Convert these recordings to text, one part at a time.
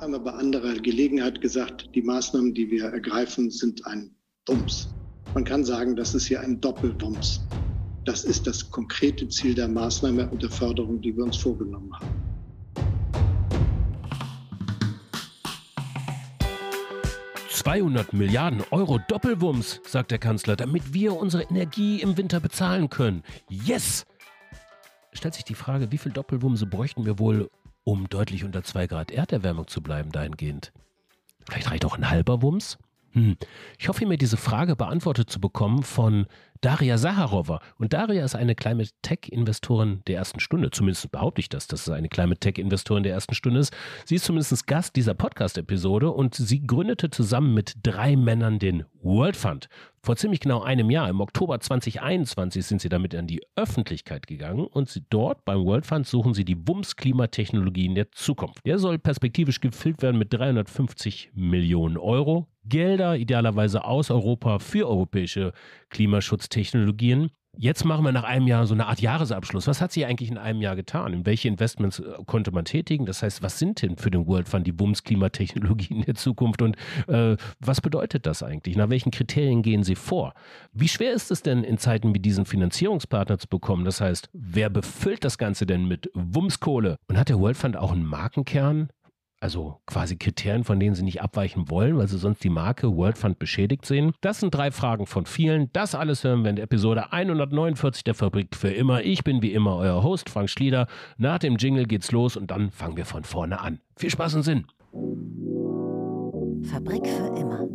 einmal bei anderer Gelegenheit gesagt, die Maßnahmen, die wir ergreifen, sind ein Wumms. Man kann sagen, das ist hier ein Doppelwumms. Das ist das konkrete Ziel der Maßnahme und der Förderung, die wir uns vorgenommen haben. 200 Milliarden Euro Doppelwumms, sagt der Kanzler, damit wir unsere Energie im Winter bezahlen können. Yes! Stellt sich die Frage, wie viel Doppelwumse bräuchten wir wohl, um deutlich unter 2 Grad Erderwärmung zu bleiben dahingehend? Vielleicht reicht auch ein halber Wumms? Hm. Ich hoffe mir diese Frage beantwortet zu bekommen von Daria Saharova. Und Daria ist eine Climate Tech-Investorin der ersten Stunde. Zumindest behaupte ich das, dass es eine Climate Tech-Investorin der ersten Stunde ist. Sie ist zumindest Gast dieser Podcast-Episode und sie gründete zusammen mit drei Männern den World Fund. Vor ziemlich genau einem Jahr, im Oktober 2021, sind sie damit an die Öffentlichkeit gegangen und sie dort beim World Fund suchen sie die WUMS-Klimatechnologien der Zukunft. Der soll perspektivisch gefüllt werden mit 350 Millionen Euro. Gelder idealerweise aus Europa für europäische Klimaschutztechnologien. Jetzt machen wir nach einem Jahr so eine Art Jahresabschluss. Was hat sich eigentlich in einem Jahr getan? In welche Investments äh, konnte man tätigen? Das heißt, was sind denn für den World Fund die Bums-Klimatechnologien der Zukunft und äh, was bedeutet das eigentlich? Nach welchen Kriterien gehen sie vor? Wie schwer ist es denn in Zeiten wie diesen Finanzierungspartner zu bekommen? Das heißt, wer befüllt das Ganze denn mit Wumskohle? Und hat der World Fund auch einen Markenkern? Also quasi Kriterien, von denen sie nicht abweichen wollen, weil sie sonst die Marke World Fund beschädigt sehen? Das sind drei Fragen von vielen. Das alles hören wir in Episode 149 der Fabrik für immer. Ich bin wie immer euer Host Frank Schlieder. Nach dem Jingle geht's los und dann fangen wir von vorne an. Viel Spaß und Sinn. Fabrik für immer.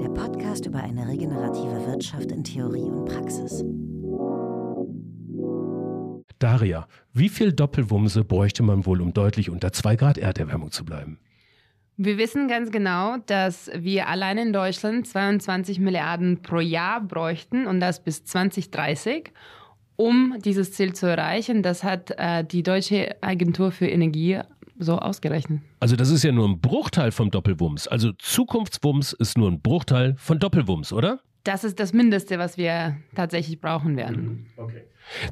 Der Podcast über eine regenerative Wirtschaft in Theorie und Praxis. Daria, wie viel Doppelwumse bräuchte man wohl, um deutlich unter 2 Grad Erderwärmung zu bleiben? Wir wissen ganz genau, dass wir allein in Deutschland 22 Milliarden pro Jahr bräuchten und das bis 2030, um dieses Ziel zu erreichen. Das hat äh, die Deutsche Agentur für Energie so ausgerechnet. Also das ist ja nur ein Bruchteil vom Doppelwumms. Also Zukunftswumms ist nur ein Bruchteil von Doppelwumms, oder? Das ist das Mindeste, was wir tatsächlich brauchen werden. Okay.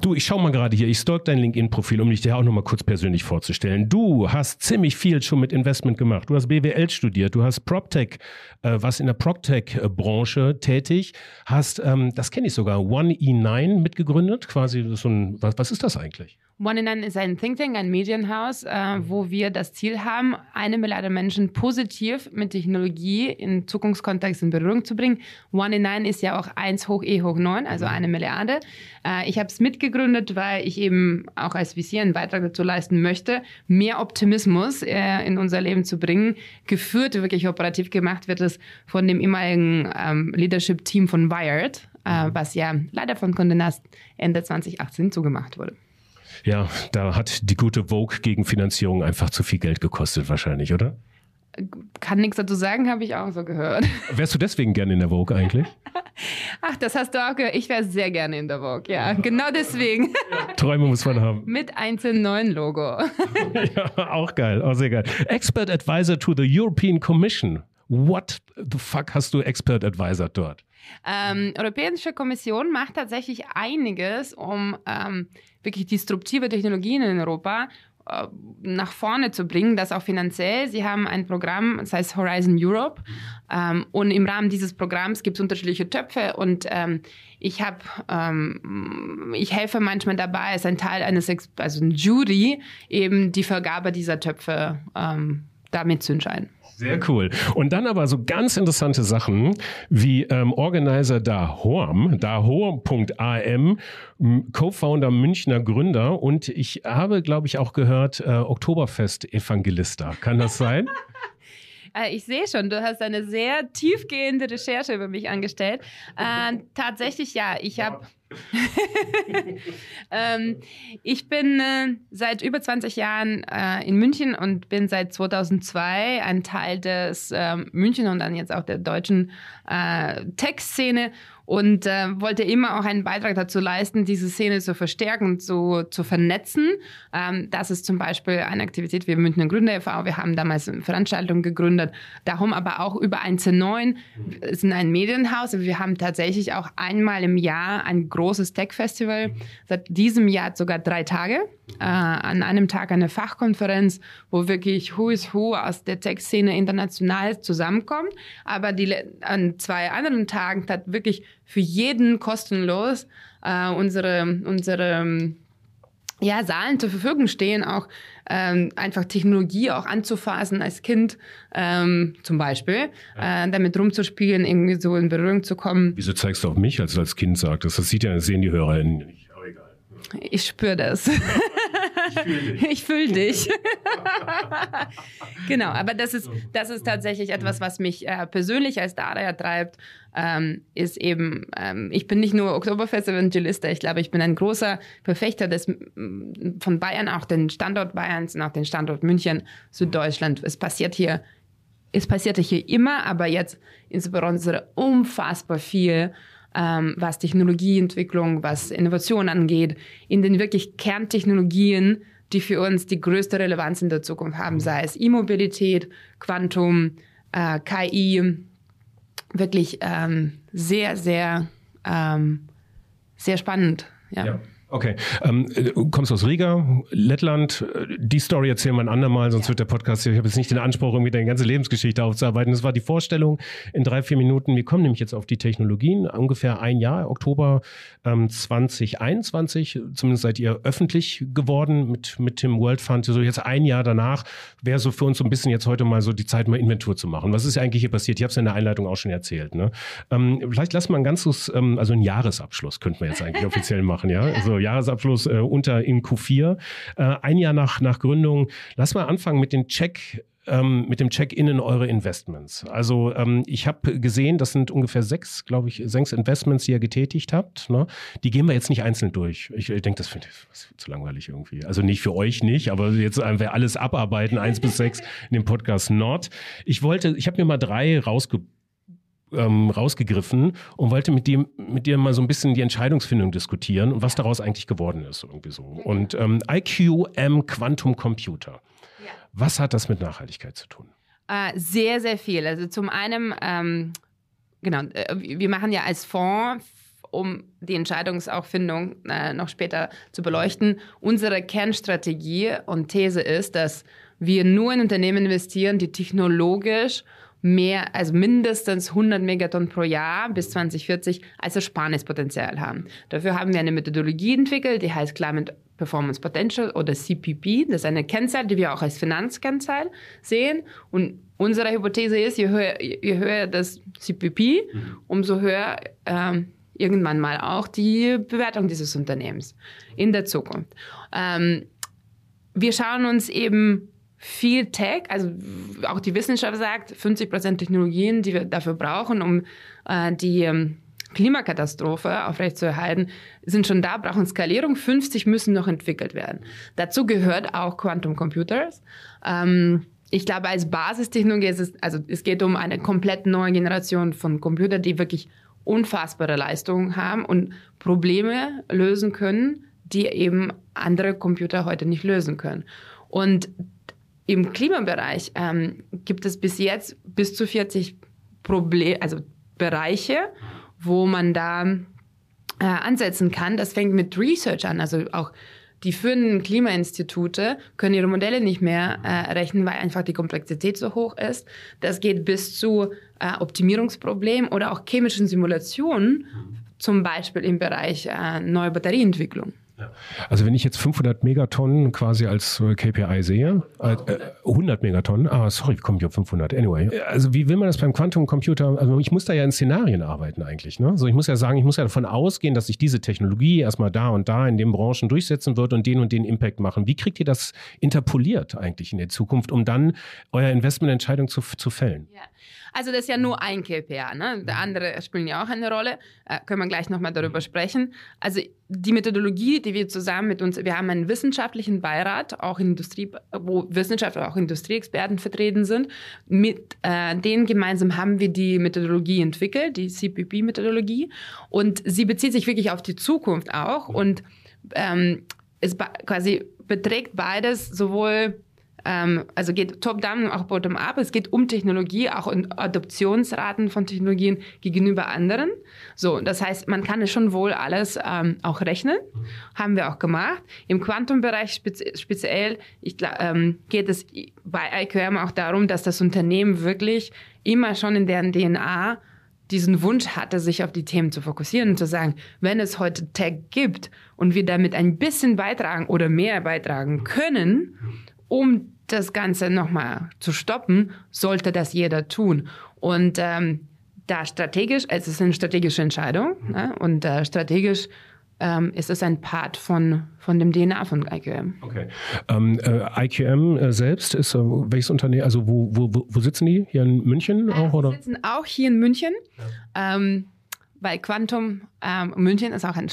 Du, ich schau mal gerade hier, ich stalk dein LinkedIn-Profil, um dich dir auch noch mal kurz persönlich vorzustellen. Du hast ziemlich viel schon mit Investment gemacht. Du hast BWL studiert, du hast PropTech, äh, was in der PropTech-Branche tätig, hast, ähm, das kenne ich sogar, OneE9 mitgegründet, quasi so ein, was, was ist das eigentlich? OneE9 ist ein Think Tank, ein Medienhaus, äh, wo wir das Ziel haben, eine Milliarde Menschen positiv mit Technologie in Zukunftskontext in Berührung zu bringen. OneE9 ist ja auch 1 hoch E hoch 9, also eine Milliarde. Äh, ich habe es mitgegründet, weil ich eben auch als VC einen Beitrag dazu leisten möchte, mehr Optimismus äh, in unser Leben zu bringen. Geführt, wirklich operativ gemacht wird es von dem ehemaligen ähm, Leadership-Team von Wired, äh, was ja leider von Condé Nast Ende 2018 zugemacht wurde. Ja, da hat die gute Vogue gegen Finanzierung einfach zu viel Geld gekostet wahrscheinlich, oder? kann nichts dazu sagen, habe ich auch so gehört. Wärst du deswegen gerne in der Vogue eigentlich? Ach, das hast du auch gehört. Ich wäre sehr gerne in der Vogue, ja. Genau deswegen. Träume muss man haben. Mit einzelnen neuen Logo. ja, auch geil, auch sehr geil. Expert Advisor to the European Commission. What the fuck hast du Expert Advisor dort? Ähm, Europäische Kommission macht tatsächlich einiges, um ähm, wirklich disruptive Technologien in Europa äh, nach vorne zu bringen, das auch finanziell. Sie haben ein Programm, das heißt Horizon Europe. Ähm, und im Rahmen dieses Programms gibt es unterschiedliche Töpfe und ähm, ich habe, ähm, ich helfe manchmal dabei, als ein Teil eines, also ein Jury, eben die Vergabe dieser Töpfe ähm, damit zu entscheiden. Sehr cool. Und dann aber so ganz interessante Sachen wie ähm, Organizer Dahorm, dahorm.am, Co-Founder Münchner Gründer und ich habe, glaube ich, auch gehört, äh, Oktoberfest-Evangelista. Kann das sein? Äh, ich sehe schon, du hast eine sehr tiefgehende Recherche über mich angestellt. Äh, tatsächlich ja, ich habe ähm, ich bin äh, seit über 20 Jahren äh, in München und bin seit 2002 ein Teil des äh, München und dann jetzt auch der deutschen äh, Tech-Szene und äh, wollte immer auch einen Beitrag dazu leisten, diese Szene zu verstärken zu, zu vernetzen. Ähm, das ist zum Beispiel eine Aktivität wie Münchner Gründer e.V. Wir haben damals eine Veranstaltung gegründet, darum aber auch über 1.9 ist ein Medienhaus. Wir haben tatsächlich auch einmal im Jahr ein großes Tech-Festival, seit diesem Jahr sogar drei Tage. Äh, an einem Tag eine Fachkonferenz, wo wirklich Who is Who aus der Tech-Szene international zusammenkommt. Aber die, an zwei anderen Tagen hat wirklich für jeden kostenlos äh, unsere, unsere ja, Saalen zur Verfügung stehen, auch ähm, einfach Technologie auch anzufassen als Kind ähm, zum Beispiel, ja. äh, damit rumzuspielen, irgendwie so in Berührung zu kommen. Wieso zeigst du auf mich, als du als Kind sagtest? Das sieht ja, das sehen die HörerInnen nicht. Ich spüre das. Ich fühle dich. genau, aber das ist, das ist tatsächlich etwas, was mich äh, persönlich als Daria treibt, ähm, ist eben, ähm, ich bin nicht nur Oktoberfest-Evangelista, ich glaube, ich bin ein großer Verfechter des, von Bayern, auch den Standort Bayerns und auch den Standort München, Süddeutschland. Es passiert hier, es passierte hier immer, aber jetzt insbesondere unfassbar viel ähm, was Technologieentwicklung, was Innovation angeht, in den wirklich Kerntechnologien, die für uns die größte Relevanz in der Zukunft haben, sei es E-Mobilität, Quantum, äh, KI, wirklich ähm, sehr, sehr, ähm, sehr spannend. ja. ja. Okay, ähm, du kommst aus Riga, Lettland. Die Story erzählen wir ein andermal, sonst ja. wird der Podcast, ich habe jetzt nicht den Anspruch, irgendwie deine ganze Lebensgeschichte aufzuarbeiten. Das war die Vorstellung in drei, vier Minuten. Wir kommen nämlich jetzt auf die Technologien. Ungefähr ein Jahr, Oktober ähm, 2021, zumindest seid ihr öffentlich geworden mit, mit dem World Fund. So jetzt ein Jahr danach wäre so für uns so ein bisschen jetzt heute mal so die Zeit, mal Inventur zu machen. Was ist eigentlich hier passiert? Ich habe es in der Einleitung auch schon erzählt. Ne? Ähm, vielleicht lass mal ein ganzes, ähm, also einen Jahresabschluss könnten wir jetzt eigentlich offiziell machen, ja? Also Jahresabschluss äh, unter in Q4. Äh, ein Jahr nach, nach Gründung. Lass mal anfangen mit dem Check ähm, mit dem Check-in in eure Investments. Also ähm, ich habe gesehen, das sind ungefähr sechs, glaube ich, sechs Investments, die ihr getätigt habt. Ne? Die gehen wir jetzt nicht einzeln durch. Ich, ich denke, das finde ich zu langweilig irgendwie. Also nicht für euch nicht, aber jetzt einfach alles abarbeiten, eins bis sechs in dem Podcast Nord. Ich wollte, ich habe mir mal drei rausgebracht ähm, rausgegriffen und wollte mit dir, mit dir mal so ein bisschen die Entscheidungsfindung diskutieren und was daraus eigentlich geworden ist. Irgendwie so. Und ähm, IQM Quantum Computer. Was hat das mit Nachhaltigkeit zu tun? Äh, sehr, sehr viel. Also zum einen, ähm, genau, äh, wir machen ja als Fonds um die Entscheidungsauffindung äh, noch später zu beleuchten. Unsere Kernstrategie und These ist, dass wir nur in Unternehmen investieren, die technologisch mehr, also mindestens 100 Megatonnen pro Jahr bis 2040 als Ersparnispotenzial haben. Dafür haben wir eine Methodologie entwickelt, die heißt Climate Performance Potential oder CPP. Das ist eine Kennzahl, die wir auch als Finanzkennzahl sehen. Und unsere Hypothese ist, je höher, je höher das CPP, mhm. umso höher ähm, irgendwann mal auch die Bewertung dieses Unternehmens in der Zukunft. Ähm, wir schauen uns eben viel Tech, also auch die Wissenschaft sagt, 50 Prozent Technologien, die wir dafür brauchen, um äh, die ähm, Klimakatastrophe aufrechtzuerhalten, sind schon da, brauchen Skalierung. 50 müssen noch entwickelt werden. Dazu gehört auch Quantum Computers. Ähm, ich glaube, als Basistechnologie ist es, also es geht um eine komplett neue Generation von Computern, die wirklich unfassbare Leistungen haben und Probleme lösen können, die eben andere Computer heute nicht lösen können. Und im Klimabereich ähm, gibt es bis jetzt bis zu 40 Problem, also Bereiche, wo man da äh, ansetzen kann. Das fängt mit Research an, also auch die führenden Klimainstitute können ihre Modelle nicht mehr äh, rechnen, weil einfach die Komplexität so hoch ist. Das geht bis zu äh, Optimierungsproblemen oder auch chemischen Simulationen, zum Beispiel im Bereich äh, neue Batterieentwicklung. Also wenn ich jetzt 500 Megatonnen quasi als äh, KPI sehe, äh, 100 Megatonnen, ah sorry, wie komme ich auf 500? Anyway, also wie will man das beim Quantum Computer, also ich muss da ja in Szenarien arbeiten eigentlich. Ne? Also ich muss ja sagen, ich muss ja davon ausgehen, dass sich diese Technologie erstmal da und da in den Branchen durchsetzen wird und den und den Impact machen. Wie kriegt ihr das interpoliert eigentlich in der Zukunft, um dann euer Investmententscheidung zu, zu fällen? Ja. Also das ist ja nur ein KPA. Ne? Der andere spielen ja auch eine Rolle. Äh, können wir gleich nochmal darüber sprechen. Also die Methodologie, die wir zusammen mit uns, wir haben einen wissenschaftlichen Beirat, auch Industrie, wo Wissenschaftler, auch Industrieexperten vertreten sind. Mit äh, denen gemeinsam haben wir die Methodologie entwickelt, die CPP-Methodologie. Und sie bezieht sich wirklich auf die Zukunft auch und ähm, es quasi beträgt beides sowohl ähm, also geht top-down auch bottom-up. Es geht um Technologie, auch um Adoptionsraten von Technologien gegenüber anderen. So, das heißt, man kann es schon wohl alles ähm, auch rechnen. Haben wir auch gemacht. Im Quantum-Bereich spezi speziell ich, ähm, geht es bei IQM auch darum, dass das Unternehmen wirklich immer schon in deren DNA diesen Wunsch hatte, sich auf die Themen zu fokussieren und zu sagen, wenn es heute Tech gibt und wir damit ein bisschen beitragen oder mehr beitragen können, um das Ganze nochmal zu stoppen, sollte das jeder tun. Und ähm, da strategisch, es ist eine strategische Entscheidung ne? und äh, strategisch ähm, ist es ein Part von, von dem DNA von IQM. Okay. Ähm, äh, IQM äh, selbst ist äh, welches Unternehmen, also wo, wo, wo sitzen die? Hier in München auch? Äh, oder? Sie sitzen auch hier in München. Ja. Ähm, weil Quantum, ähm, München ist auch ein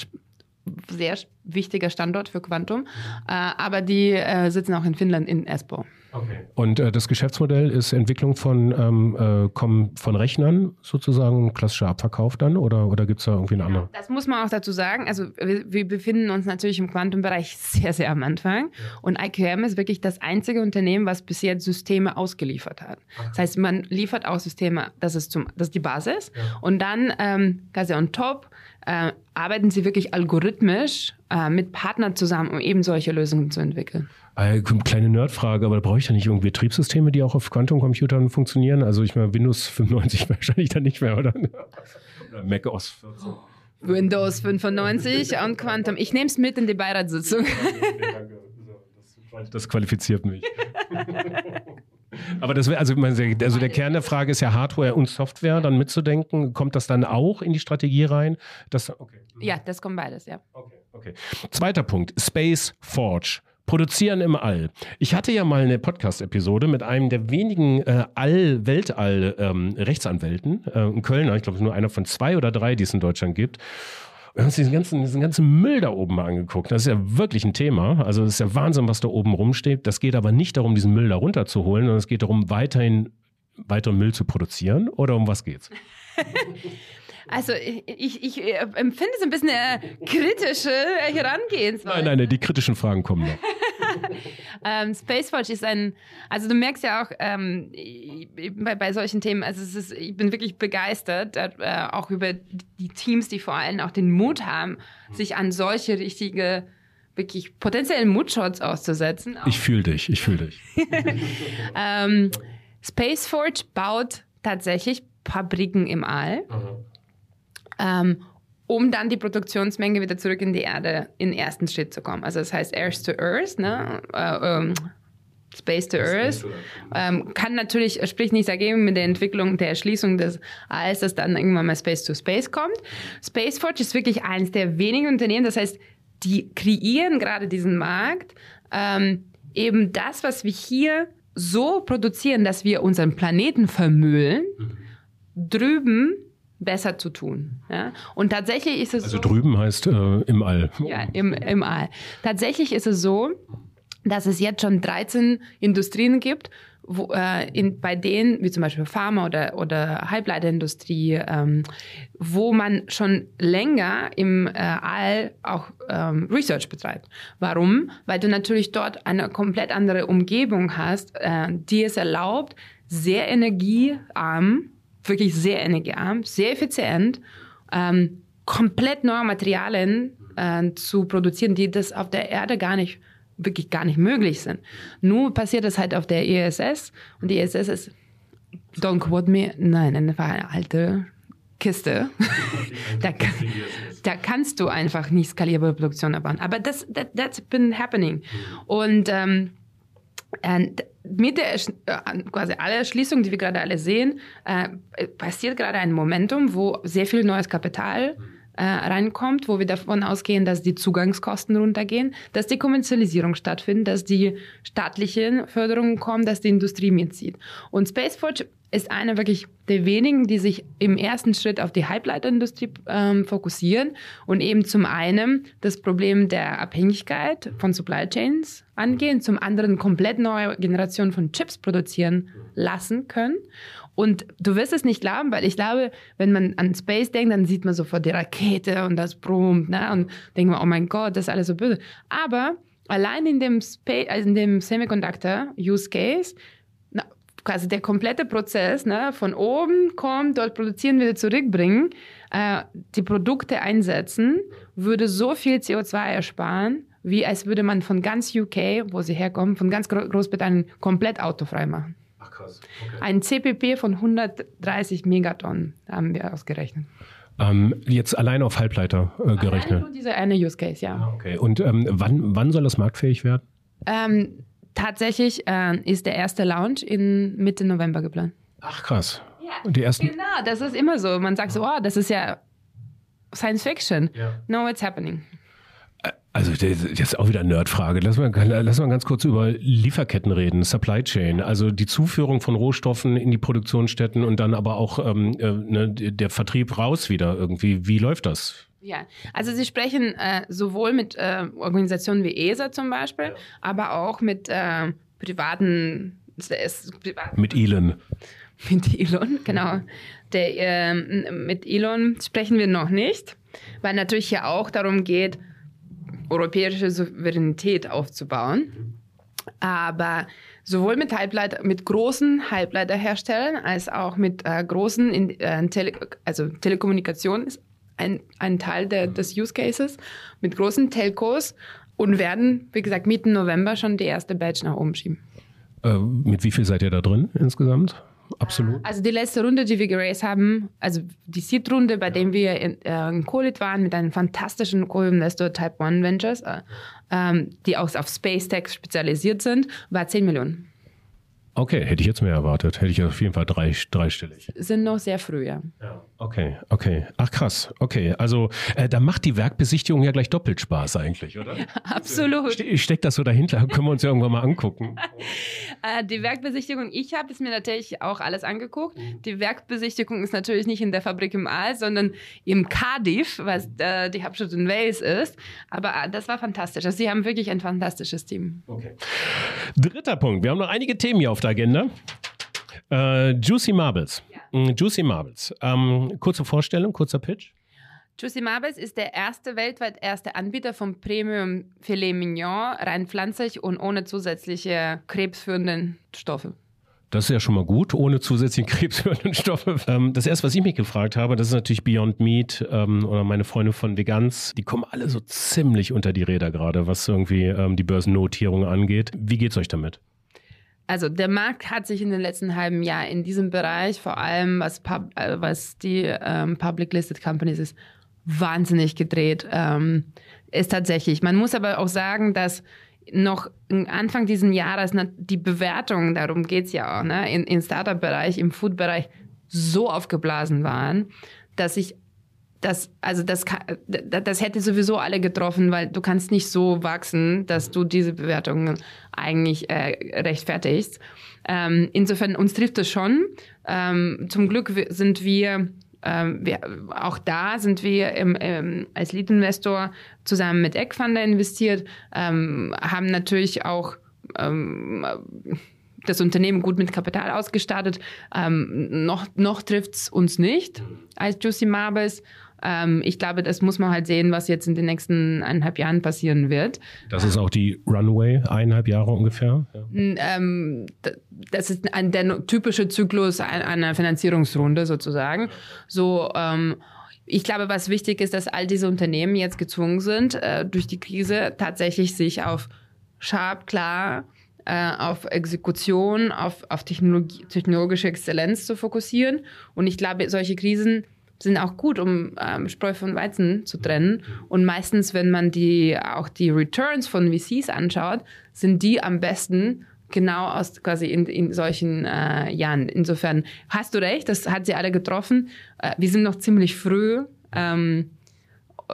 sehr wichtiger Standort für Quantum, äh, aber die äh, sitzen auch in Finnland in Espoo. Okay. Und äh, das Geschäftsmodell ist Entwicklung von, ähm, äh, von Rechnern sozusagen, klassischer Abverkauf dann oder, oder gibt es da irgendwie eine andere? Das muss man auch dazu sagen. Also wir, wir befinden uns natürlich im Quantum-Bereich sehr, sehr am Anfang ja. und IQM ist wirklich das einzige Unternehmen, was bis jetzt Systeme ausgeliefert hat. Okay. Das heißt, man liefert auch Systeme, das ist, zum, das ist die Basis ja. und dann ähm, quasi on top äh, arbeiten sie wirklich algorithmisch äh, mit Partnern zusammen, um eben solche Lösungen zu entwickeln. Äh, kleine Nerdfrage, aber da brauche ich ja nicht irgendwie Betriebssysteme, die auch auf Quantum-Computern funktionieren? Also ich meine, Windows 95 wahrscheinlich dann nicht mehr, oder? oder Mac OS 14. Windows 95 und Quantum. Ich nehme es mit in die Beiratssitzung. Das qualifiziert mich. Aber das wäre, also, also der Kern der Frage ist ja Hardware und Software dann mitzudenken. Kommt das dann auch in die Strategie rein? Das, okay. Ja, das kommt beides, ja. Okay, okay. Zweiter Punkt, Space Forge. Produzieren im All. Ich hatte ja mal eine Podcast-Episode mit einem der wenigen äh, All-Weltall-Rechtsanwälten ähm, äh, in Köln. Ich glaube, nur einer von zwei oder drei, die es in Deutschland gibt. Wir haben uns diesen ganzen, diesen ganzen Müll da oben mal angeguckt. Das ist ja wirklich ein Thema. Also es ist ja Wahnsinn, was da oben rumsteht. Das geht aber nicht darum, diesen Müll da runterzuholen, sondern es geht darum, weiterhin weiteren Müll zu produzieren. Oder um was geht's? Also ich, ich äh, empfinde so ein bisschen eine kritische Herangehensweise. Nein, nein, nein, die kritischen Fragen kommen noch. Ähm, Spaceforge ist ein, also du merkst ja auch ähm, bei, bei solchen Themen, also es ist, ich bin wirklich begeistert, äh, auch über die Teams, die vor allem auch den Mut haben, sich an solche richtige wirklich potenziellen Mutshots auszusetzen. Ich fühle dich, ich fühle dich. ähm, Spaceforge baut tatsächlich Fabriken im All. Mhm ähm, um dann die Produktionsmenge wieder zurück in die Erde in den ersten Schritt zu kommen. Also das heißt Earth to Earth, ne? Äh, ähm, Space to Earth. Ähm, kann natürlich, spricht nichts dagegen mit der Entwicklung, der Erschließung des Alls, dass dann irgendwann mal Space to Space kommt. Spaceforge ist wirklich eines der wenigen Unternehmen, das heißt, die kreieren gerade diesen Markt, ähm, eben das, was wir hier so produzieren, dass wir unseren Planeten vermüllen, mhm. drüben besser zu tun. Ja? Und tatsächlich ist es also so, drüben heißt äh, im All. Ja, im, im All. Tatsächlich ist es so, dass es jetzt schon 13 Industrien gibt, wo, äh, in, bei denen, wie zum Beispiel Pharma oder, oder Halbleiterindustrie, ähm, wo man schon länger im äh, All auch ähm, Research betreibt. Warum? Weil du natürlich dort eine komplett andere Umgebung hast, äh, die es erlaubt, sehr energiearm wirklich sehr energiearm, sehr effizient, ähm, komplett neue Materialien äh, zu produzieren, die das auf der Erde gar nicht wirklich gar nicht möglich sind. Nur passiert das halt auf der ISS und die ISS ist, don't quote me, nein, eine alte Kiste. da, da, kannst du einfach nicht skalierbare Produktion erbauen. Aber das, that, that's been happening. Und ähm, mit der äh, quasi aller Erschließung, die wir gerade alle sehen, äh, passiert gerade ein Momentum, wo sehr viel neues Kapital äh, reinkommt, wo wir davon ausgehen, dass die Zugangskosten runtergehen, dass die Kommerzialisierung stattfindet, dass die staatlichen Förderungen kommen, dass die Industrie mitzieht. Und Spaceforge ist einer wirklich der wenigen, die sich im ersten Schritt auf die Halbleiterindustrie ähm, fokussieren und eben zum einen das Problem der Abhängigkeit von Supply Chains angehen, zum anderen komplett neue Generationen von Chips produzieren lassen können. Und du wirst es nicht glauben, weil ich glaube, wenn man an Space denkt, dann sieht man sofort die Rakete und das brummt ne? und denkt man, oh mein Gott, das ist alles so böse. Aber allein in dem, also dem Semiconductor Use Case, quasi der komplette Prozess, ne, von oben kommt, dort produzieren, wieder zurückbringen, äh, die Produkte einsetzen, würde so viel CO2 ersparen, wie als würde man von ganz UK, wo sie herkommen, von ganz Großbritannien komplett autofrei machen. Krass. Okay. Ein CPP von 130 Megatonnen haben wir ausgerechnet. Ähm, jetzt allein auf Halbleiter äh, gerechnet. Allein nur dieser eine Use Case, ja. Ah, okay. Und ähm, wann, wann soll das marktfähig werden? Ähm, tatsächlich äh, ist der erste Launch in Mitte November geplant. Ach krass. Ja, Und die ersten genau, das ist immer so. Man sagt so, oh, das ist ja Science Fiction. Ja. No, it's happening. Also das ist auch wieder eine Nerdfrage. Lass mal, lass mal ganz kurz über Lieferketten reden, Supply Chain. Also die Zuführung von Rohstoffen in die Produktionsstätten und dann aber auch ähm, äh, ne, der Vertrieb raus wieder irgendwie. Wie läuft das? Ja, also Sie sprechen äh, sowohl mit äh, Organisationen wie ESA zum Beispiel, ja. aber auch mit äh, privaten, privaten... Mit Elon. Mit Elon, genau. Der, ähm, mit Elon sprechen wir noch nicht, weil natürlich hier auch darum geht, europäische Souveränität aufzubauen. Aber sowohl mit Halbleiter, mit großen Halbleiterherstellern als auch mit äh, großen, in, äh, Tele, also Telekommunikation ist ein, ein Teil der, des Use Cases, mit großen Telcos und werden, wie gesagt, Mitte November schon die erste Batch nach oben schieben. Äh, mit wie viel seid ihr da drin insgesamt? Absolut? Also die letzte Runde, die wir geraced haben, also die Seed-Runde, bei ja. der wir in, äh, in Colit waren mit einem fantastischen Co-Investor Type One Ventures, äh, ähm, die auch auf Space Tech spezialisiert sind, war 10 Millionen. Okay, hätte ich jetzt mehr erwartet. Hätte ich auf jeden Fall drei, dreistellig. Sind noch sehr früh, ja. ja. Okay, okay. Ach krass. Okay, also äh, da macht die Werkbesichtigung ja gleich doppelt Spaß eigentlich, oder? Absolut. Ste steckt das so dahinter? Können wir uns ja irgendwann mal angucken. äh, die Werkbesichtigung, ich habe es mir natürlich auch alles angeguckt. Mhm. Die Werkbesichtigung ist natürlich nicht in der Fabrik im Aal, sondern im Cardiff, was äh, die Hauptstadt in Wales ist. Aber äh, das war fantastisch. Also sie haben wirklich ein fantastisches Team. Okay. Dritter Punkt. Wir haben noch einige Themen hier auf der Agenda. Äh, Juicy Marbles. Ja. Mm, Juicy Marbles. Ähm, kurze Vorstellung, kurzer Pitch. Juicy Marbles ist der erste, weltweit erste Anbieter von Premium Filet Mignon, rein pflanzlich und ohne zusätzliche krebsführenden Stoffe. Das ist ja schon mal gut, ohne zusätzlichen krebsführenden Stoffe. Ähm, das erste, was ich mich gefragt habe, das ist natürlich Beyond Meat ähm, oder meine Freunde von Vegans. Die kommen alle so ziemlich unter die Räder gerade, was irgendwie ähm, die Börsennotierung angeht. Wie geht's euch damit? Also der Markt hat sich in den letzten halben Jahr in diesem Bereich, vor allem was, Pub, äh, was die ähm, Public Listed Companies ist, wahnsinnig gedreht. Ähm, ist tatsächlich. Man muss aber auch sagen, dass noch Anfang dieses Jahres die Bewertungen, darum geht es ja auch, ne, im Startup-Bereich, im Food-Bereich so aufgeblasen waren, dass ich das, also das, das hätte sowieso alle getroffen, weil du kannst nicht so wachsen, dass du diese Bewertungen eigentlich äh, rechtfertigst. Ähm, insofern, uns trifft es schon. Ähm, zum Glück sind wir, ähm, wir, auch da sind wir im, ähm, als Lead-Investor zusammen mit Eckfunder investiert, ähm, haben natürlich auch ähm, das Unternehmen gut mit Kapital ausgestattet. Ähm, noch noch trifft es uns nicht als Juicy Marbles. Ähm, ich glaube, das muss man halt sehen, was jetzt in den nächsten eineinhalb Jahren passieren wird. Das ist auch die Runway, eineinhalb Jahre ungefähr? Ja. Ähm, das ist ein, der typische Zyklus einer Finanzierungsrunde sozusagen. So, ähm, ich glaube, was wichtig ist, dass all diese Unternehmen jetzt gezwungen sind, äh, durch die Krise tatsächlich sich auf sharp, klar, äh, auf Exekution, auf, auf Technologie, technologische Exzellenz zu fokussieren. Und ich glaube, solche Krisen sind auch gut, um ähm, Spreu von Weizen zu trennen. Und meistens, wenn man die, auch die Returns von VCs anschaut, sind die am besten genau aus quasi in, in solchen äh, Jahren. Insofern hast du recht, das hat sie alle getroffen. Äh, wir sind noch ziemlich früh. Ähm,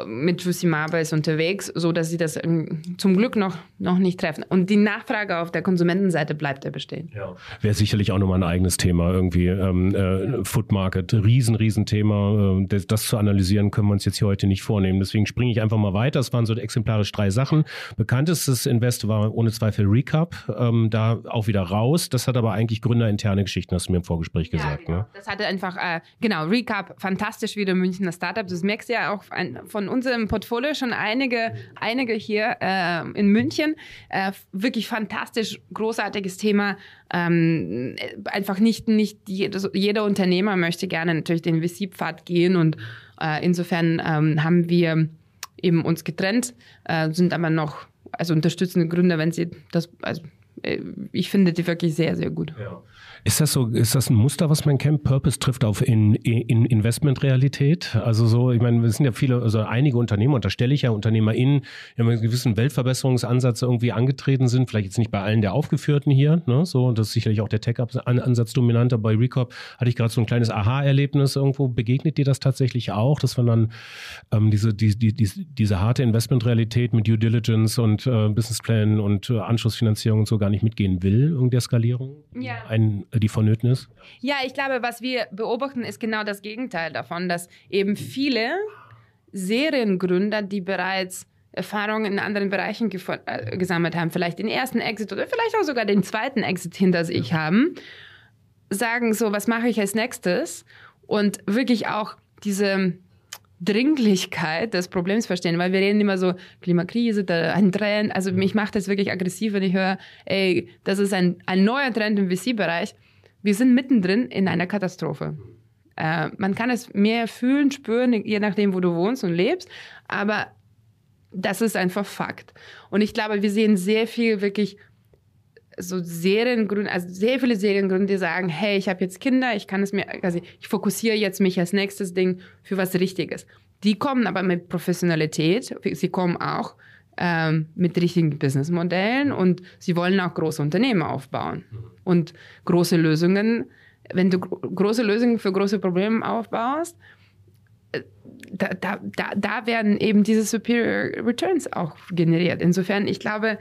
mit Juicy Marbles unterwegs, so dass sie das ähm, zum Glück noch, noch nicht treffen. Und die Nachfrage auf der Konsumentenseite bleibt ja bestehen. Ja. Wäre sicherlich auch nochmal ein eigenes Thema irgendwie. Ähm, äh, ja. Food Market, riesen, riesen Thema. Äh, das, das, zu analysieren können wir uns jetzt hier heute nicht vornehmen. Deswegen springe ich einfach mal weiter. Das waren so exemplarisch drei Sachen. Bekanntestes Invest war ohne Zweifel Recap. Ähm, da auch wieder raus. Das hat aber eigentlich gründerinterne Geschichten, hast du mir im Vorgespräch gesagt. genau. Ne? Das hatte einfach, äh, genau, Recap, fantastisch wieder Münchner Startup. Das merkst du ja auch von von unserem Portfolio schon einige, einige hier äh, in München. Äh, wirklich fantastisch, großartiges Thema. Ähm, einfach nicht, nicht jeder, jeder Unternehmer möchte gerne natürlich den VC-Pfad gehen und äh, insofern ähm, haben wir eben uns getrennt, äh, sind aber noch also unterstützende Gründer, wenn sie das, also äh, ich finde die wirklich sehr, sehr gut. Ja. Ist das so, ist das ein Muster, was man kennt? Purpose trifft auf in, in Investmentrealität. Also so, ich meine, es sind ja viele, also einige Unternehmer, unterstelle ich ja, UnternehmerInnen, die haben einen gewissen Weltverbesserungsansatz irgendwie angetreten sind, vielleicht jetzt nicht bei allen der Aufgeführten hier, ne? So, das ist sicherlich auch der Tech-Ansatz dominanter. Bei Recop hatte ich gerade so ein kleines Aha-Erlebnis irgendwo. Begegnet dir das tatsächlich auch, dass man dann ähm, diese, die, die, die, diese harte Investmentrealität mit Due Diligence und äh, Businessplan und äh, Anschlussfinanzierung und so gar nicht mitgehen will, irgendeiner Skalierung? Ja. Ein, die vonnöten ist? Ja, ich glaube, was wir beobachten, ist genau das Gegenteil davon, dass eben viele Seriengründer, die bereits Erfahrungen in anderen Bereichen äh, gesammelt haben, vielleicht den ersten Exit oder vielleicht auch sogar den zweiten Exit hinter sich haben, sagen so, was mache ich als nächstes? Und wirklich auch diese Dringlichkeit des Problems verstehen, weil wir reden immer so Klimakrise, ein Trend, also mich macht das wirklich aggressiv, wenn ich höre, ey, das ist ein, ein neuer Trend im VC-Bereich. Wir sind mittendrin in einer Katastrophe. Äh, man kann es mehr fühlen, spüren, je nachdem, wo du wohnst und lebst, aber das ist einfach Fakt. Und ich glaube, wir sehen sehr viel wirklich so Seriengründe, also sehr viele Seriengründe, die sagen, hey, ich habe jetzt Kinder, ich kann es mir, also ich fokussiere jetzt mich als nächstes Ding für was Richtiges. Die kommen aber mit Professionalität, sie kommen auch ähm, mit richtigen Businessmodellen und sie wollen auch große Unternehmen aufbauen. Und große Lösungen, wenn du große Lösungen für große Probleme aufbaust, äh, da, da, da, da werden eben diese Superior Returns auch generiert. Insofern, ich glaube,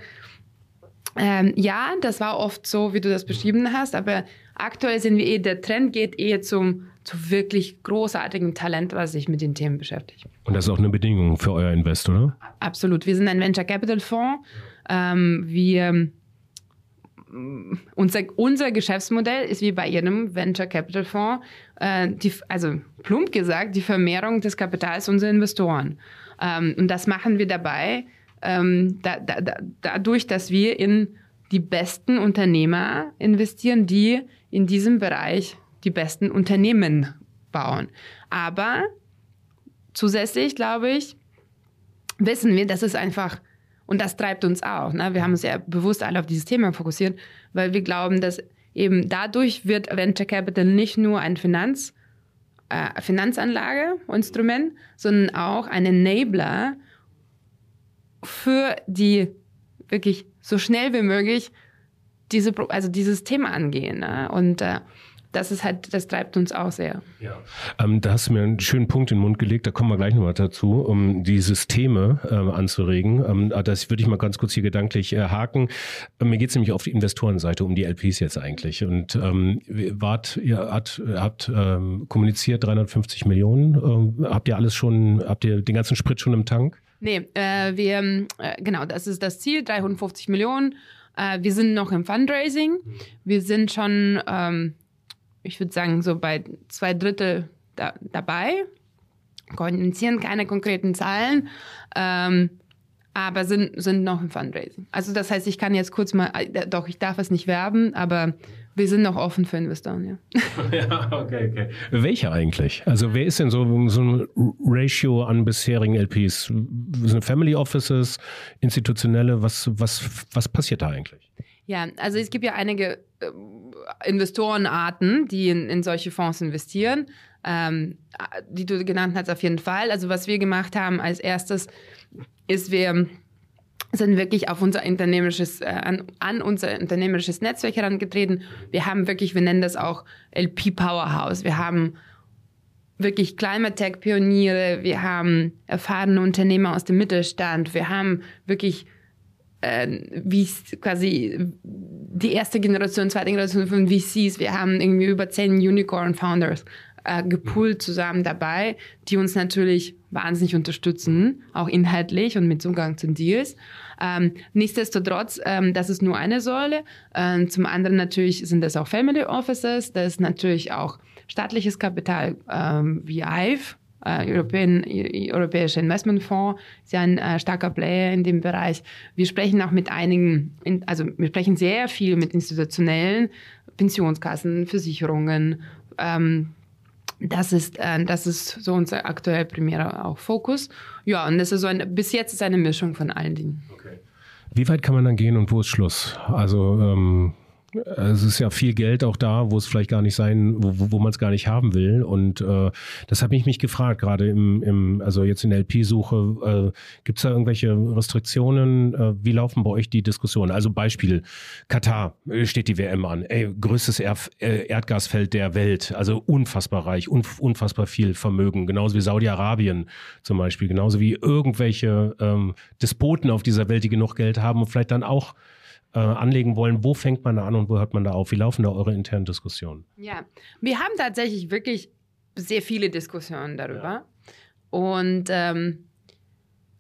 ähm, ja, das war oft so, wie du das beschrieben hast, aber aktuell sind wir eh, der Trend geht eher zum, zu wirklich großartigen Talent, was sich mit den Themen beschäftigt. Und das ist auch eine Bedingung für euer Invest, oder? Absolut. Wir sind ein Venture Capital Fonds. Ähm, wir, unser, unser Geschäftsmodell ist wie bei jedem Venture Capital Fonds, äh, die, also plump gesagt, die Vermehrung des Kapitals unserer Investoren. Ähm, und das machen wir dabei, ähm, da, da, da, dadurch, dass wir in die besten Unternehmer investieren, die in diesem Bereich die besten Unternehmen bauen. Aber zusätzlich, glaube ich, wissen wir, dass es einfach, und das treibt uns auch, ne? wir haben uns ja bewusst alle auf dieses Thema fokussiert, weil wir glauben, dass eben dadurch wird Venture Capital nicht nur ein Finanz, äh, Finanzanlage, Instrument, sondern auch ein Enabler für die wirklich so schnell wie möglich diese, also dieses Thema angehen. Ne? Und äh, das ist halt, das treibt uns auch sehr. Ja. Ähm, da hast du mir einen schönen Punkt in den Mund gelegt, da kommen wir gleich nochmal dazu, um die Systeme ähm, anzuregen. Ähm, ah, das würde ich mal ganz kurz hier gedanklich äh, haken. Ähm, mir geht es nämlich auf die Investorenseite, um die LPs jetzt eigentlich. Und ähm, wart, ihr hat, habt ähm, kommuniziert 350 Millionen. habt ihr alles schon, habt ihr den ganzen Sprit schon im Tank? Nee, äh, wir, äh, genau, das ist das Ziel, 350 Millionen. Äh, wir sind noch im Fundraising. Wir sind schon, ähm, ich würde sagen, so bei zwei Drittel da, dabei. Kommunizieren keine konkreten Zahlen, ähm, aber sind, sind noch im Fundraising. Also das heißt, ich kann jetzt kurz mal, äh, doch, ich darf es nicht werben, aber wir sind noch offen für Investoren, ja. ja, okay, okay. Welche eigentlich? Also wer ist denn so, so ein Ratio an bisherigen LPs? Sind Family Offices, institutionelle? Was, was, was passiert da eigentlich? Ja, also es gibt ja einige Investorenarten, die in, in solche Fonds investieren. Ähm, die du genannt hast, auf jeden Fall. Also was wir gemacht haben als erstes, ist, wir sind wirklich auf unser unternehmerisches, äh, an, an, unser unternehmerisches Netzwerk herangetreten. Wir haben wirklich, wir nennen das auch LP Powerhouse. Wir haben wirklich Climate Tech Pioniere, wir haben erfahrene Unternehmer aus dem Mittelstand, wir haben wirklich äh, wie quasi die erste Generation, zweite Generation von VCs, wir haben irgendwie über zehn Unicorn Founders äh, gepoolt zusammen dabei, die uns natürlich wahnsinnig unterstützen, auch inhaltlich und mit Zugang zu Deals. Ähm, nichtsdestotrotz, ähm, das ist nur eine Säule. Ähm, zum anderen natürlich sind das auch Family Offices, das ist natürlich auch staatliches Kapital ähm, wie IVE, äh, European, Europäische Investmentfonds ist ja ein äh, starker Player in dem Bereich. Wir sprechen auch mit einigen, also wir sprechen sehr viel mit institutionellen Pensionskassen, Versicherungen. Ähm, das ist, äh, das ist so unser aktuell primärer auch Fokus. Ja, und das ist so ein, bis jetzt ist eine Mischung von allen Dingen. Okay. Wie weit kann man dann gehen und wo ist Schluss? Also ähm, es ist ja viel Geld auch da, wo es vielleicht gar nicht sein, wo, wo man es gar nicht haben will. Und äh, das habe ich mich gefragt, gerade im, im, also jetzt in der LP-Suche, äh, gibt es da irgendwelche Restriktionen? Äh, wie laufen bei euch die Diskussionen? Also Beispiel, Katar äh, steht die WM an. Ey, größtes Erf äh, Erdgasfeld der Welt, also unfassbar reich, unf unfassbar viel Vermögen, genauso wie Saudi-Arabien zum Beispiel, genauso wie irgendwelche ähm, Despoten auf dieser Welt, die genug Geld haben und vielleicht dann auch äh, anlegen wollen, wo fängt man da an und wo hört man da auf? Wie laufen da eure internen Diskussionen? Ja, wir haben tatsächlich wirklich sehr viele Diskussionen darüber. Ja. Und ähm,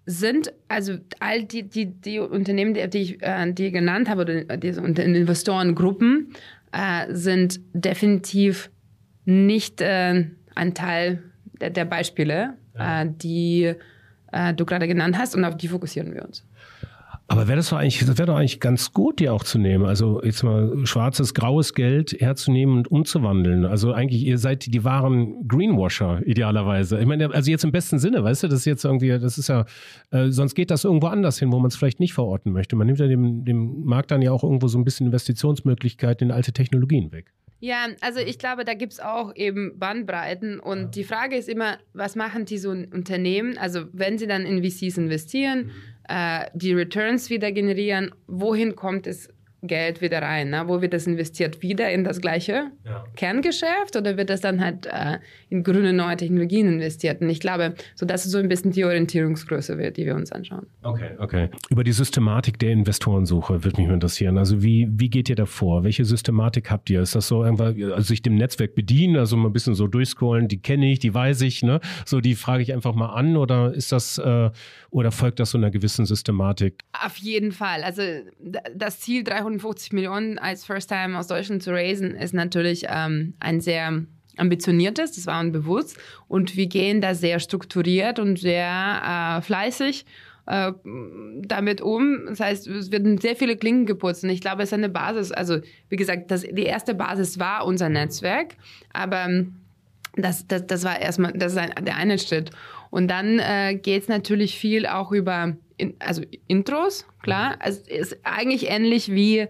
sind, also all die, die, die Unternehmen, die, die ich äh, die genannt habe, diese Investorengruppen, äh, sind definitiv nicht äh, ein Teil der, der Beispiele, ja. Äh, die äh, du gerade genannt hast und auf die fokussieren wir uns. Aber wäre das doch eigentlich, das wäre doch eigentlich ganz gut, die auch zu nehmen. Also jetzt mal schwarzes, graues Geld herzunehmen und umzuwandeln. Also eigentlich, ihr seid die wahren Greenwasher, idealerweise. Ich meine, also jetzt im besten Sinne, weißt du, das ist jetzt irgendwie, das ist ja, äh, sonst geht das irgendwo anders hin, wo man es vielleicht nicht verorten möchte. Man nimmt ja dem, dem Markt dann ja auch irgendwo so ein bisschen Investitionsmöglichkeiten in alte Technologien weg. Ja, also ich glaube, da gibt es auch eben Bandbreiten. Und ja. die Frage ist immer, was machen diese Unternehmen? Also wenn sie dann in VCs investieren, mhm äh, die Returns wieder generieren, wohin kommt es Geld wieder rein? Ne? Wo wird das investiert? Wieder in das gleiche ja. Kerngeschäft oder wird das dann halt äh, in grüne neue Technologien investiert? Und ich glaube, so das ist so ein bisschen die Orientierungsgröße, die wir uns anschauen. Okay, okay. Über die Systematik der Investorensuche würde mich interessieren. Also wie, wie geht ihr da vor? Welche Systematik habt ihr? Ist das so irgendwann, also sich dem Netzwerk bedienen, also mal ein bisschen so durchscrollen, die kenne ich, die weiß ich, ne? So, die frage ich einfach mal an oder ist das äh, oder folgt das so einer gewissen Systematik? Auf jeden Fall. Also das Ziel 350 Millionen als First Time aus Deutschland zu raisen, ist natürlich ähm, ein sehr ambitioniertes, das war uns bewusst. Und wir gehen da sehr strukturiert und sehr äh, fleißig äh, damit um. Das heißt, es werden sehr viele Klingen geputzt. Und ich glaube, es ist eine Basis. Also, wie gesagt, das, die erste Basis war unser Netzwerk. Aber ähm, das, das, das war erstmal, das ist ein, der eine Schritt. Und dann äh, geht es natürlich viel auch über, in, also Intros, klar. Mhm. Also ist eigentlich ähnlich wie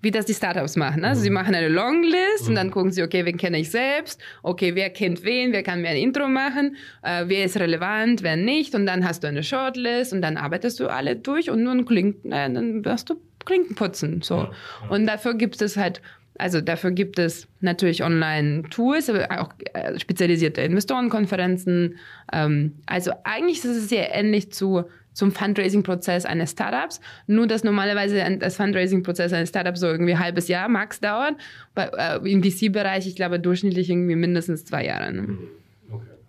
wie das die Startups machen. Also sie mhm. machen eine Longlist und dann mhm. gucken sie, okay, wen kenne ich selbst? Okay, wer kennt wen? Wer kann mir ein Intro machen? Äh, wer ist relevant? Wer nicht? Und dann hast du eine Shortlist und dann arbeitest du alle durch und nun klingt, äh, dann wirst du Klinken putzen. So. Und dafür gibt es halt also dafür gibt es natürlich Online-Tools, aber auch äh, spezialisierte Investorenkonferenzen. Ähm, also eigentlich ist es sehr ähnlich zu, zum Fundraising-Prozess eines Startups, nur dass normalerweise das Fundraising-Prozess eines Startups so irgendwie ein halbes Jahr max dauert. Bei, äh, Im VC-Bereich, ich glaube, durchschnittlich irgendwie mindestens zwei Jahre. Ne?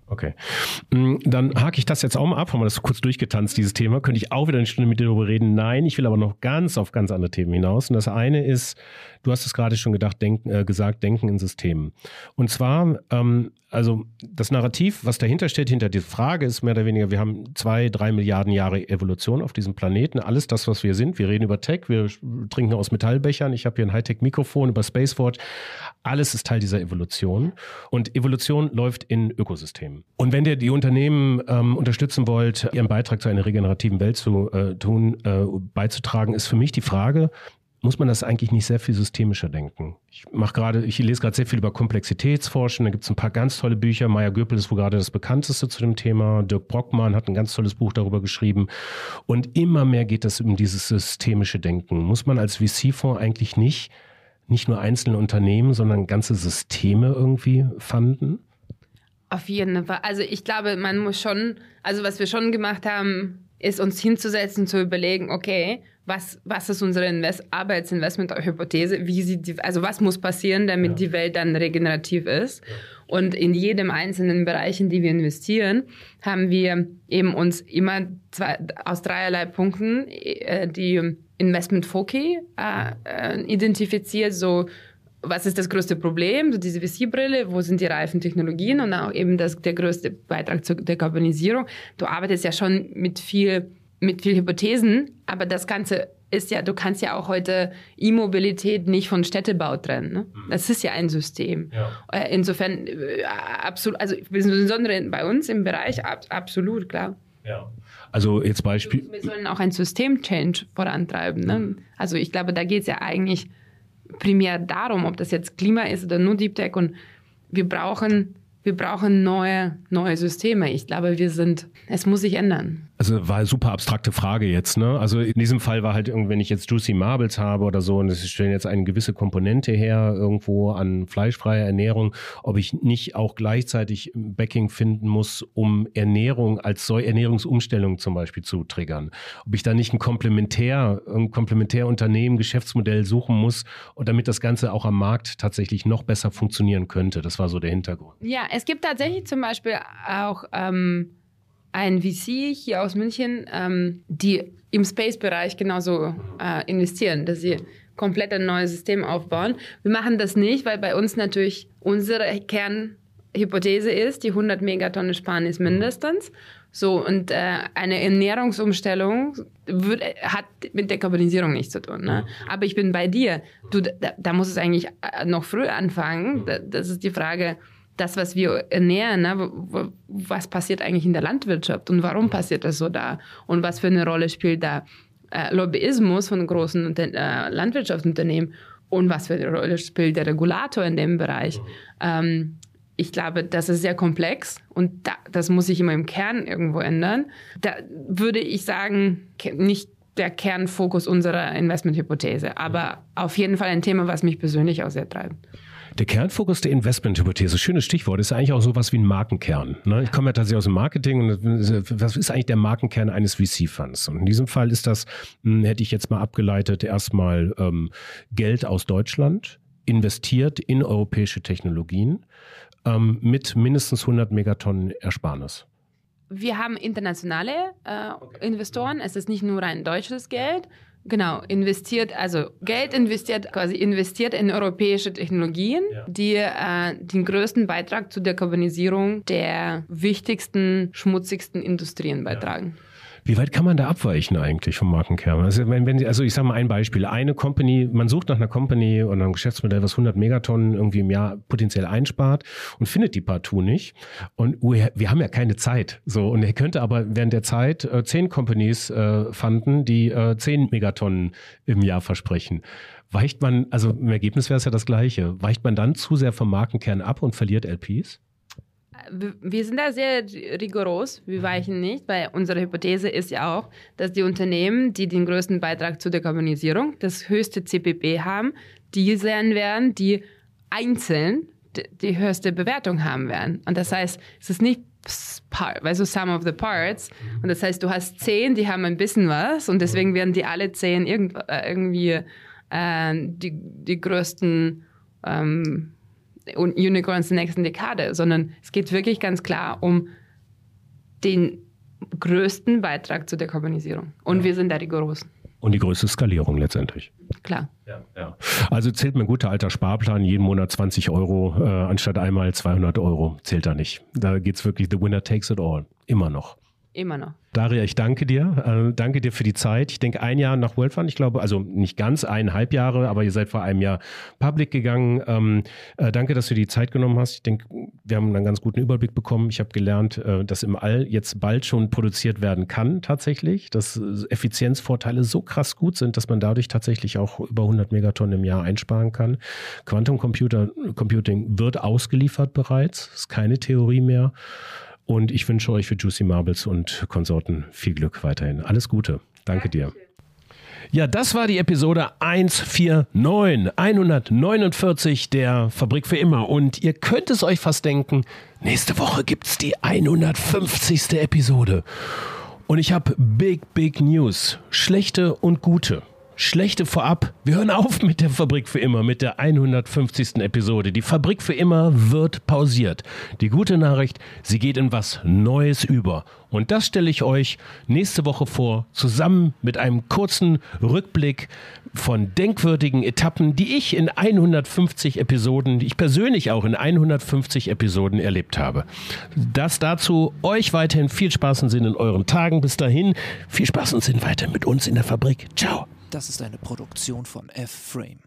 Okay. Mm, dann hake ich das jetzt auch mal ab, haben wir das kurz durchgetanzt, dieses Thema. Könnte ich auch wieder eine Stunde mit dir darüber reden? Nein, ich will aber noch ganz auf ganz andere Themen hinaus. Und das eine ist, du hast es gerade schon gedacht, denken, äh, gesagt, denken in Systemen. Und zwar, ähm, also das Narrativ, was dahinter steht, hinter dieser Frage ist mehr oder weniger, wir haben zwei, drei Milliarden Jahre Evolution auf diesem Planeten. Alles das, was wir sind. Wir reden über Tech, wir trinken aus Metallbechern. Ich habe hier ein Hightech-Mikrofon über Spacewatch. Alles ist Teil dieser Evolution. Und Evolution läuft in Ökosystemen. Und wenn ihr die Unternehmen ähm, unterstützen wollt, ihren Beitrag zu einer regenerativen Welt zu äh, tun, äh, beizutragen, ist für mich die Frage, muss man das eigentlich nicht sehr viel systemischer denken. Ich mache gerade, ich lese gerade sehr viel über Komplexitätsforschung. Da gibt es ein paar ganz tolle Bücher. Maya Göpel ist wohl gerade das bekannteste zu dem Thema. Dirk Brockmann hat ein ganz tolles Buch darüber geschrieben. Und immer mehr geht es um dieses systemische Denken. Muss man als VC-Fonds eigentlich nicht, nicht nur einzelne Unternehmen, sondern ganze Systeme irgendwie fanden? Auf jeden Fall. Also ich glaube, man muss schon, also was wir schon gemacht haben, ist uns hinzusetzen, zu überlegen, okay, was, was ist unsere Invest Arbeitsinvestment-Hypothese? Wie sieht die, also was muss passieren, damit ja. die Welt dann regenerativ ist? Ja. Und in jedem einzelnen Bereich, in die wir investieren, haben wir eben uns immer zwei, aus dreierlei Punkten äh, die Investment Foki äh, äh, identifiziert, so was ist das größte Problem? So diese VC-Brille, wo sind die reifen Technologien und auch eben das, der größte Beitrag zur Dekarbonisierung. Du arbeitest ja schon mit viel, mit viel Hypothesen, aber das Ganze ist ja, du kannst ja auch heute E-Mobilität nicht von Städtebau trennen. Ne? Mhm. Das ist ja ein System. Ja. Äh, insofern, äh, absolut, also insbesondere bei uns im Bereich, ab, absolut, klar. Ja. Also jetzt Beispiel. Wir sollen auch ein System-Change vorantreiben. Ne? Mhm. Also ich glaube, da geht es ja eigentlich primär darum, ob das jetzt Klima ist oder nur Deep Tech. Und wir brauchen, wir brauchen neue, neue Systeme. Ich glaube, wir sind, es muss sich ändern. Also war super abstrakte Frage jetzt, ne? Also in diesem Fall war halt irgendwie, wenn ich jetzt Juicy Marbles habe oder so und es stellen jetzt eine gewisse Komponente her irgendwo an fleischfreier Ernährung, ob ich nicht auch gleichzeitig Backing finden muss, um Ernährung als so Ernährungsumstellung zum Beispiel zu triggern. Ob ich da nicht ein Komplementär, ein Komplementärunternehmen, Geschäftsmodell suchen muss, und damit das Ganze auch am Markt tatsächlich noch besser funktionieren könnte. Das war so der Hintergrund. Ja, es gibt tatsächlich zum Beispiel auch ähm ein VC hier aus München, ähm, die im Space-Bereich genauso äh, investieren, dass sie komplett ein neues System aufbauen. Wir machen das nicht, weil bei uns natürlich unsere Kernhypothese ist, die 100 Megatonnen sparen ist mindestens. So, und äh, eine Ernährungsumstellung wird, hat mit Dekarbonisierung nichts zu tun. Ne? Aber ich bin bei dir. Du, da, da muss es eigentlich äh, noch früh anfangen. das ist die Frage, das, was wir ernähren, ne, was passiert eigentlich in der Landwirtschaft und warum passiert das so da und was für eine Rolle spielt da äh, Lobbyismus von großen äh, Landwirtschaftsunternehmen und was für eine Rolle spielt der Regulator in dem Bereich. Ähm, ich glaube, das ist sehr komplex und da, das muss sich immer im Kern irgendwo ändern. Da würde ich sagen, nicht der Kernfokus unserer Investmenthypothese, aber auf jeden Fall ein Thema, was mich persönlich auch sehr treibt. Der Kernfokus der Investmenthypothese, schönes Stichwort, ist eigentlich auch sowas wie ein Markenkern. Ne? Ich komme ja tatsächlich aus dem Marketing und was ist eigentlich der Markenkern eines VC-Funds? Und in diesem Fall ist das, hm, hätte ich jetzt mal abgeleitet, erstmal ähm, Geld aus Deutschland, investiert in europäische Technologien ähm, mit mindestens 100 Megatonnen Ersparnis. Wir haben internationale äh, Investoren. Es ist nicht nur ein deutsches Geld, Genau, investiert, also Geld investiert, quasi investiert in europäische Technologien, ja. die äh, den größten Beitrag zur Dekarbonisierung der wichtigsten, schmutzigsten Industrien beitragen. Ja. Wie weit kann man da abweichen eigentlich vom Markenkern? Also, wenn, wenn, also ich sage mal ein Beispiel. Eine Company, man sucht nach einer Company oder einem Geschäftsmodell, was 100 Megatonnen irgendwie im Jahr potenziell einspart und findet die partout nicht. Und wir, wir haben ja keine Zeit. So, und er könnte aber während der Zeit äh, zehn Companies äh, fanden, die äh, 10 Megatonnen im Jahr versprechen. Weicht man, also im Ergebnis wäre es ja das Gleiche, weicht man dann zu sehr vom Markenkern ab und verliert LPs? Wir sind da sehr rigoros, wir weichen nicht, weil unsere Hypothese ist ja auch, dass die Unternehmen, die den größten Beitrag zur Dekarbonisierung, das höchste CPP haben, die sein werden, die einzeln die höchste Bewertung haben werden. Und das heißt, es ist nicht Part, also Sum of the Parts. Und das heißt, du hast zehn, die haben ein bisschen was und deswegen werden die alle zehn äh, irgendwie äh, die, die größten ähm, Unicorns der nächsten Dekade, sondern es geht wirklich ganz klar um den größten Beitrag zur Dekarbonisierung. Und ja. wir sind da rigoros. Und die größte Skalierung letztendlich. Klar. Ja, ja. Also zählt mir ein guter alter Sparplan, jeden Monat 20 Euro äh, anstatt einmal 200 Euro, zählt da nicht. Da geht es wirklich, the winner takes it all. Immer noch. Immer noch. Daria, ich danke dir. Äh, danke dir für die Zeit. Ich denke, ein Jahr nach World Fund, ich glaube, also nicht ganz eineinhalb Jahre, aber ihr seid vor einem Jahr public gegangen. Ähm, äh, danke, dass du die Zeit genommen hast. Ich denke, wir haben einen ganz guten Überblick bekommen. Ich habe gelernt, äh, dass im All jetzt bald schon produziert werden kann, tatsächlich. Dass Effizienzvorteile so krass gut sind, dass man dadurch tatsächlich auch über 100 Megatonnen im Jahr einsparen kann. Quantum Computing wird ausgeliefert bereits. Ist keine Theorie mehr. Und ich wünsche euch für Juicy Marbles und Konsorten viel Glück weiterhin. Alles Gute. Danke dir. Ja, das war die Episode 149, 149 der Fabrik für immer. Und ihr könnt es euch fast denken, nächste Woche gibt es die 150. Episode. Und ich habe big, big News. Schlechte und gute. Schlechte vorab. Wir hören auf mit der Fabrik für immer, mit der 150. Episode. Die Fabrik für immer wird pausiert. Die gute Nachricht, sie geht in was Neues über. Und das stelle ich euch nächste Woche vor, zusammen mit einem kurzen Rückblick von denkwürdigen Etappen, die ich in 150 Episoden, die ich persönlich auch in 150 Episoden erlebt habe. Das dazu. Euch weiterhin viel Spaß und Sinn in euren Tagen. Bis dahin, viel Spaß und Sinn weiter mit uns in der Fabrik. Ciao. Das ist eine Produktion von F-Frame.